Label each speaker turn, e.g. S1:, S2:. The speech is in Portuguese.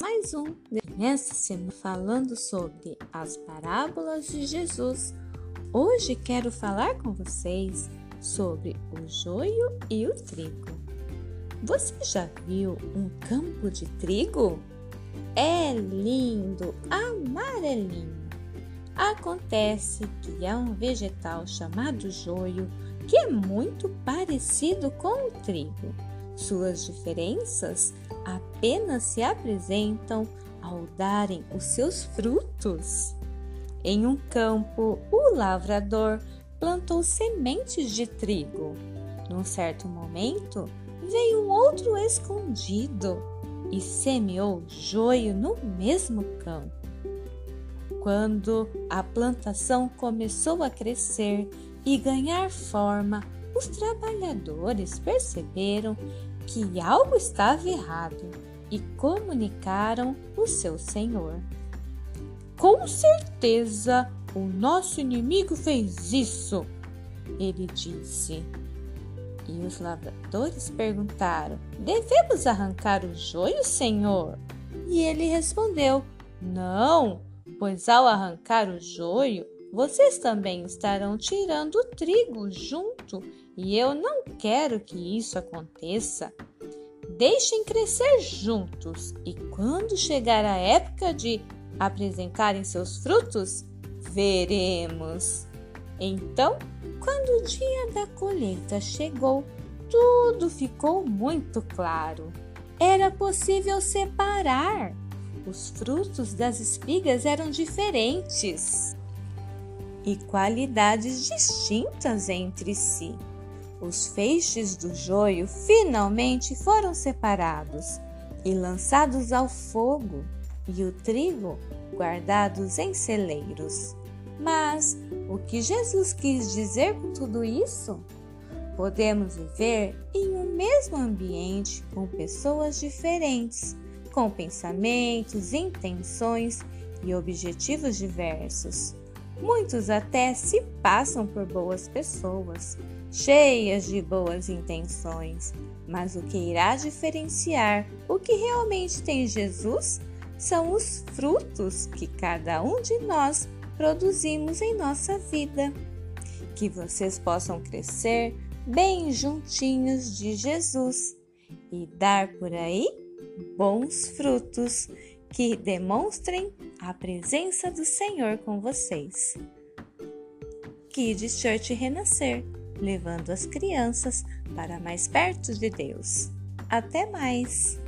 S1: mais um nessa semana falando sobre as parábolas de Jesus. Hoje quero falar com vocês sobre o joio e o trigo. Você já viu um campo de trigo? É lindo, amarelinho. Acontece que há um vegetal chamado joio que é muito parecido com o trigo. Suas diferenças apenas se apresentam ao darem os seus frutos. Em um campo, o lavrador plantou sementes de trigo. Num certo momento, veio um outro escondido e semeou joio no mesmo campo. Quando a plantação começou a crescer e ganhar forma, os trabalhadores perceberam que algo estava errado e comunicaram o seu senhor. Com certeza o nosso inimigo fez isso, ele disse. E os lavradores perguntaram: Devemos arrancar o joio, senhor? E ele respondeu: Não, pois ao arrancar o joio, vocês também estarão tirando o trigo junto, e eu não quero que isso aconteça. Deixem crescer juntos, e quando chegar a época de apresentarem seus frutos, veremos. Então, quando o dia da colheita chegou, tudo ficou muito claro. Era possível separar. Os frutos das espigas eram diferentes e qualidades distintas entre si. Os feixes do joio finalmente foram separados e lançados ao fogo, e o trigo guardados em celeiros. Mas o que Jesus quis dizer com tudo isso? Podemos viver em um mesmo ambiente com pessoas diferentes, com pensamentos, intenções e objetivos diversos. Muitos até se passam por boas pessoas, cheias de boas intenções, mas o que irá diferenciar o que realmente tem Jesus são os frutos que cada um de nós produzimos em nossa vida. Que vocês possam crescer bem juntinhos de Jesus e dar por aí bons frutos que demonstrem a presença do Senhor com vocês. Kids Church Renascer, levando as crianças para mais perto de Deus. Até mais!